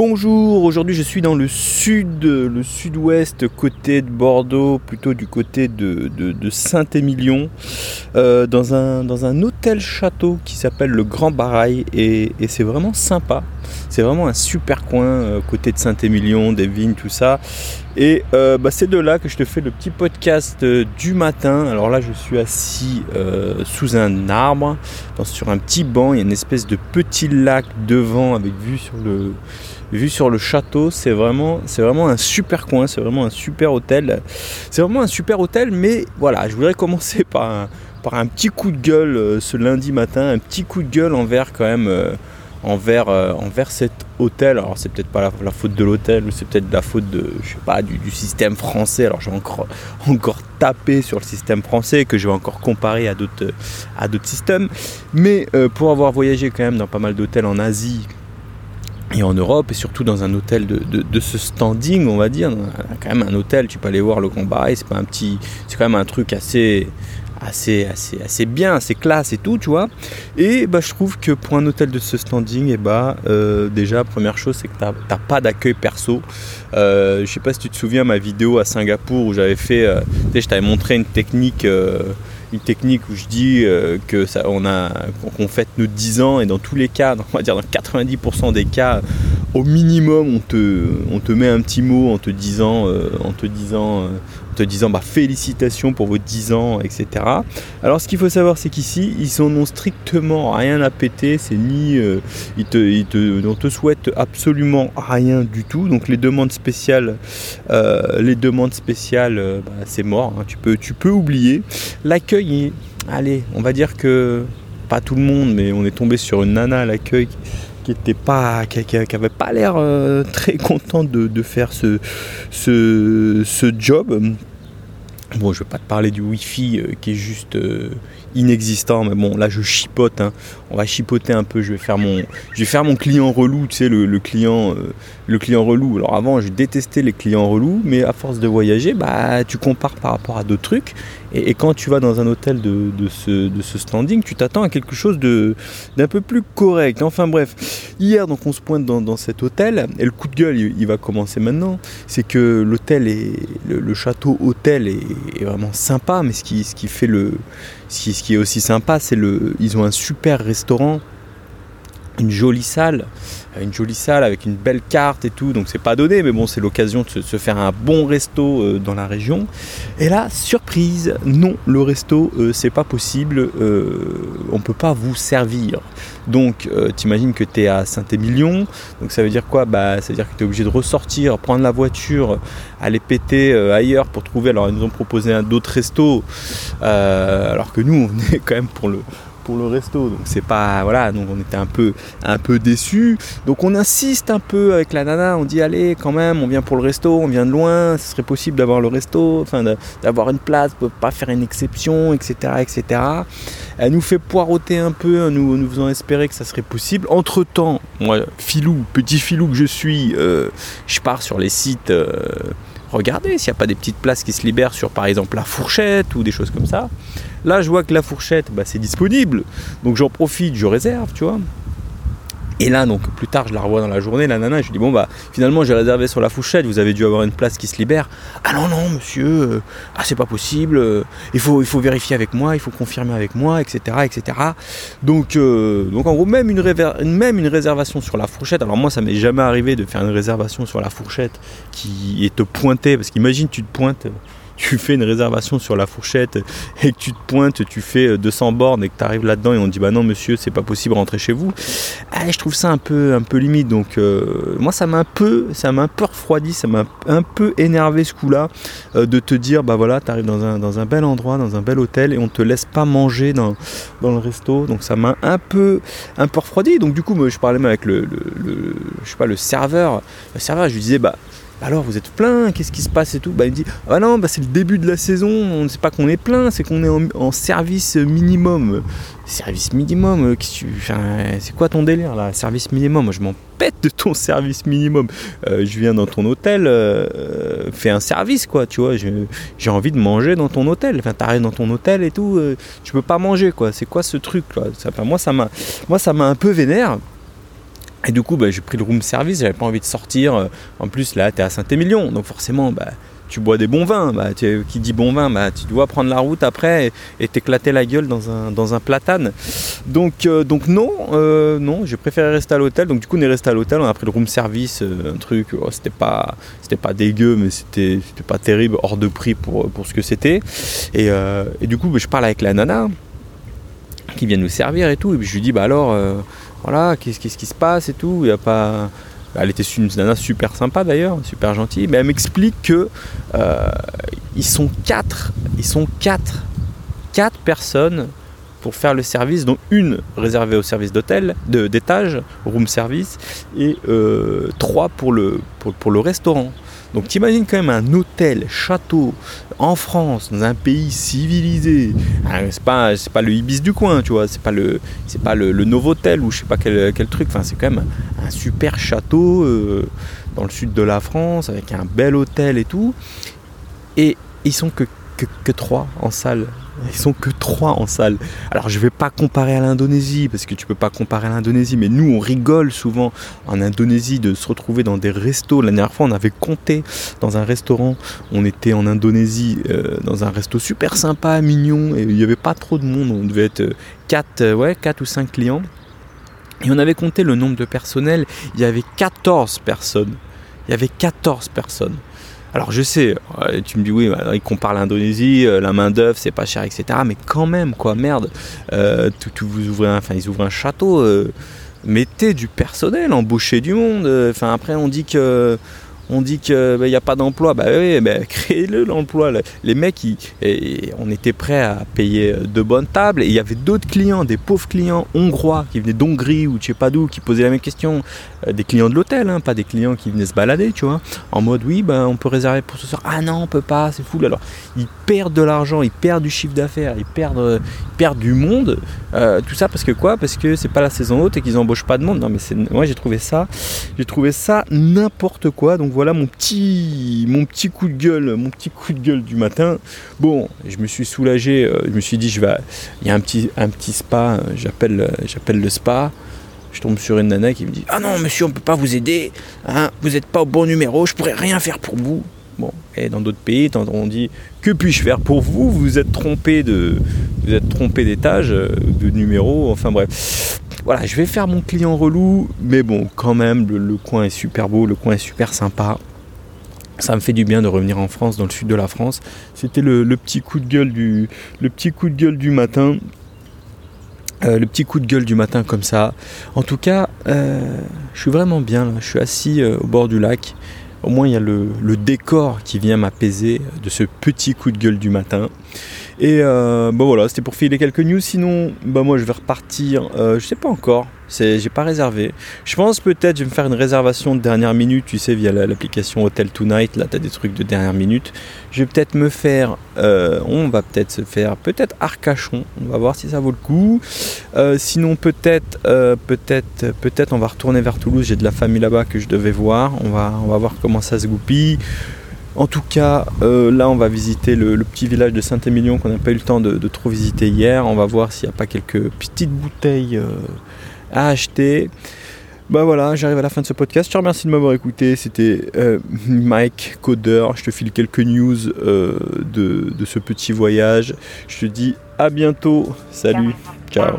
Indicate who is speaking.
Speaker 1: Bonjour, aujourd'hui je suis dans le sud, le sud-ouest, côté de Bordeaux, plutôt du côté de, Saint-Émilion, euh, dans, un, dans un hôtel château qui s'appelle le Grand Barail et, c'est vraiment sympa. C'est vraiment un super coin, euh, côté de Saint-Émilion, des vignes, tout ça. Et euh, bah, c'est de là que je te fais le petit podcast du matin. Alors là, je suis assis sous un arbre, sur un petit banc. Il y a une espèce de petit lac devant avec vue sur le, château, c'est vraiment, un super coin, c'est vraiment un super hôtel. C'est vraiment un super hôtel, mais voilà, je voudrais commencer par un, petit coup de gueule euh, ce lundi matin, un petit coup de gueule envers quand même euh, envers, euh, envers cet hôtel. Alors c'est peut-être pas la, faute de l'hôtel, c'est peut-être la faute de, je sais pas, du, système français. Alors j'ai encore, encore tapé sur le système français que je vais encore comparer à d'autres, à d'autres systèmes. Mais pour avoir voyagé quand même dans pas mal d'hôtels en Asie, et en Europe, et surtout dans un hôtel de, ce standing, on va dire, quand même un hôtel, tu peux aller voir le combat, c'est pas un petit, c'est quand même un truc assez, assez, assez, assez bien, assez classe et tout, tu vois. Et bah, je trouve que pour un hôtel de ce standing, et bah, euh, déjà, première chose, c'est que tu n'as pas d'accueil perso. Euh, je sais pas si tu te souviens ma vidéo à Singapour où j'avais fait, euh, je t'avais montré une technique euh, une technique où je dis que a qu'on fête nos 10 ans et dans tous les cas, on va dire dans 90% des cas, au minimum on te, on te met un petit mot en te disant, en te disant, te disant bah, félicitations pour vos 10 ans, etc. Alors ce qu'il faut savoir c'est qu'ici ils n'en ont strictement rien à péter, c'est ni ils te, ils te, on te absolument rien du tout. Donc les demandes spéciales, les demandes spéciales, bah, c'est mort, hein. tu peux, tu peux oublier. L'accueil allez, on va dire que pas tout le monde, mais on est tombé sur une nana à l'accueil qui était pas, qui, pas l'air euh, très contente de, faire ce, job. Bon, je vais pas te parler du Wi-Fi euh, qui est juste euh, inexistant, mais bon, là je chipote. Hein. On va chipoter un peu. Je vais faire mon, je vais faire mon client relou, tu sais, le, client, le client relou. Alors avant, je détestais les clients relous, mais à force de voyager, bah, tu compares par rapport à d'autres trucs. Et, quand tu vas dans un hôtel de, ce, de ce, standing, tu t'attends à quelque chose d'un peu plus correct. Enfin bref, hier, donc on se pointe dans, cet hôtel, et le coup de gueule, il, va commencer maintenant. C'est que l'hôtel est, le, château hôtel est, vraiment sympa, mais ce qui, ce qui fait le, qui, ce qui est aussi sympa, c'est le, ils ont un super restaurant une jolie salle, euh, une jolie salle avec une belle carte et tout, donc c'est pas donné, mais bon, c'est l'occasion de se, faire un bon resto euh, dans la région. Et là, surprise, non, le resto, euh, c'est pas possible, on peut pas vous servir. Donc, t'imagines que tu es à Saint-Émilion, donc ça veut dire quoi? Bah, ça veut dire que tu es obligé de ressortir, prendre la voiture, aller péter ailleurs pour trouver. Alors, ils nous ont proposé un d'autres restos, alors que nous, on est quand même pour le le resto. Donc c'est pas voilà, donc on était un peu un peu déçus. Donc on insiste un peu avec la nana, on dit allez quand même, on vient pour le resto, on vient de loin, ce serait possible d'avoir le resto, enfin d'avoir une place, peut pas faire une exception, etc., etc. Elle nous fait poireauter un peu, nous nous faisant espérer que ça serait possible. Entre temps, moi filou, petit filou que je suis, euh, je pars sur les sites. Euh, regardez s'il n'y a pas des petites places qui se libèrent sur par exemple la fourchette ou des choses comme ça. Là, je vois que la fourchette, bah, c'est disponible. Donc j'en profite, je réserve, tu vois. Et là, donc plus tard, je la revois dans la journée, la nana, je lui dis bon bah finalement j'ai réservé sur la fourchette, vous avez dû avoir une place qui se libère. Ah non non monsieur, euh, ah c'est pas possible, euh, il faut vérifier avec moi, il faut confirmer avec moi, etc etc. Donc euh, donc en gros même une, même une réservation sur la fourchette. Alors moi ça m'est jamais arrivé de faire une réservation sur la fourchette qui est te pointer parce qu'imagine tu te pointes tu fais une réservation sur la fourchette et que tu te pointes, tu fais 200 euh, bornes et que tu arrives là-dedans et on dit bah non monsieur c'est pas possible rentrer chez vous. Ah, je trouve ça un peu un peu limite. Donc euh, moi ça m'a un peu ça m'a un peu refroidi, ça m'a un peu énervé ce coup-là euh, de te dire bah voilà tu arrives dans un, bel endroit, dans un bel hôtel et on te laisse pas manger dans, dans le resto. Donc ça m'a un peu un peu refroidi. Donc du coup moi, je parlais même avec le, le, je sais pas le serveur. Le serveur je lui disais bah alors vous êtes plein, qu'est-ce qui se passe et tout? Bah il me dit ah non bah c'est le début de la saison, on ne sait pas qu'on est plein, c'est qu'on est en, service minimum. Service minimum, euh, c'est quoi ton délire là? Service minimum, moi je m'en pète de ton service minimum. Euh, je viens dans ton hôtel, euh, fais un service quoi, tu vois. J'ai envie de manger dans ton hôtel. Enfin t'arrives dans ton hôtel et tout, tu peux pas manger quoi. C'est quoi ce truc là? Ça moi ça m'a un peu vénère. Et du coup, bah, j'ai pris le room service, j'avais pas envie de sortir. En plus, là, tu es à Saint-Émilion, donc forcément, bah, tu bois des bons vins. Bah, qui dit bon vin, bah, tu dois prendre la route après et, t'éclater la gueule dans un, dans un platane. Donc, euh, donc non, euh, non, j'ai préféré rester à l'hôtel. Donc du coup, on est resté à l'hôtel, on a pris le room service, euh, un truc, oh, c'était pas, pas dégueu, mais c'était, pas terrible, hors de prix pour, pour ce que c'était. Et, et, du coup, bah, je parle avec la nana qui vient nous servir et tout. Et puis je lui dis, bah alors voilà, qu'est-ce, qui se passe et tout. Il y a pas. Elle était une nana super sympa d'ailleurs, super gentille, mais elle m'explique que euh, ils sont quatre, ils sont quatre, personnes pour faire le service, dont une réservée au service d'hôtel, d'étage, room service, et euh, trois pour le restaurant. Donc t'imagines quand même un hôtel, château, en France, dans un pays civilisé. Ah, c'est pas, pas le Ibis du coin, tu vois. C'est pas le, c'est pas le, Novotel ou je sais pas quel, truc. Enfin, c'est quand même un super château euh, dans le sud de la France avec un bel hôtel et tout. Et ils sont que trois en salle. Ils sont que trois en salle. Alors je vais pas comparer à l'Indonésie parce que tu peux pas comparer à l'Indonésie, mais nous on rigole souvent en Indonésie de se retrouver dans des restos. La dernière fois on avait compté dans un restaurant. On était en Indonésie euh, dans un resto super sympa, mignon et il n'y avait pas trop de monde. On devait être 4 euh, ouais, quatre ou 5 clients. Et on avait compté le nombre de personnel. Il y avait 14 personnes. Il y avait 14 personnes. Alors je sais, tu me dis oui, ils comparent l'Indonésie, euh, la main d'œuvre c'est pas cher, etc. Mais quand même, quoi, merde. Euh, vous ouvrez enfin ils ouvrent un château, euh, mettez du personnel, embauchez du monde. Enfin après on dit que on dit qu'il n'y bah, a pas d'emploi. Bah oui, bah, créez-le l'emploi. Les mecs, on était prêts à payer de bonnes tables. Et il y avait d'autres clients, des pauvres clients hongrois qui venaient d'Hongrie ou je sais pas d'où, qui posaient la même question. Euh, des clients de l'hôtel, hein, pas des clients qui venaient se balader, tu vois. En mode, oui, ben, on peut réserver pour ce soir. Ah non, on peut pas, c'est fou. Alors, ils perdent de l'argent, ils perdent du chiffre d'affaires, ils perdent, euh, perdent du monde. Euh, tout ça parce que quoi? Parce que c'est pas la saison haute et qu'ils embauchent pas de monde. Non, mais c'est, moi j'ai trouvé ça, j'ai trouvé ça n'importe quoi. Voilà mon petit, mon petit coup de gueule, mon petit coup de gueule du matin. Bon, je me suis soulagé. je me suis dit, je vais, il y a un petit, un petit spa. j'appelle, j'appelle le spa je tombe sur une nana qui me dit Ah non, monsieur, on ne peut pas vous aider, hein, vous n'êtes pas au bon numéro, je pourrais rien faire pour vous. Bon, et dans d'autres pays, on dit Que puis-je faire pour vous? Vous êtes trompé de, vous êtes trompé d'étage, euh, de numéro, enfin bref. Voilà, je vais faire mon client relou, mais bon, quand même, le, coin est super beau, le coin est super sympa. Ça me fait du bien de revenir en France, dans le sud de la France. C'était le, petit coup de gueule du, matin. Euh, le petit coup de gueule du matin comme ça. En tout cas, euh, je suis vraiment bien. Je suis assis euh, au bord du lac. Au moins, il y a le, décor qui vient m'apaiser de ce petit coup de gueule du matin. Et bon voilà, c'était pour filer quelques news. Sinon, bah moi, je vais repartir. je sais pas encore j'ai pas réservé. Je pense peut-être je vais me faire une réservation de dernière minute, tu sais, via l'application Hotel Tonight. Là, tu as des trucs de dernière minute. Je vais peut-être me faire, euh, on va peut-être se faire, peut-être Arcachon. On va voir si ça vaut le coup. Euh, sinon, peut-être, euh, peut-être, peut-être, on va retourner vers Toulouse. J'ai de la famille là-bas que je devais voir. On va, on va voir comment ça se goupille. En tout cas, là, on va visiter le, petit village de Saint-Émilion qu'on n'a pas eu le temps de, de, trop visiter hier. On va voir s'il n'y a pas quelques petites bouteilles à acheter. Bah voilà, j'arrive à la fin de ce podcast. Je te remercie de m'avoir écouté. C'était euh, Mike Coder. Je te file quelques news euh, de, de, ce petit voyage. Je te dis à bientôt. Salut. Ciao.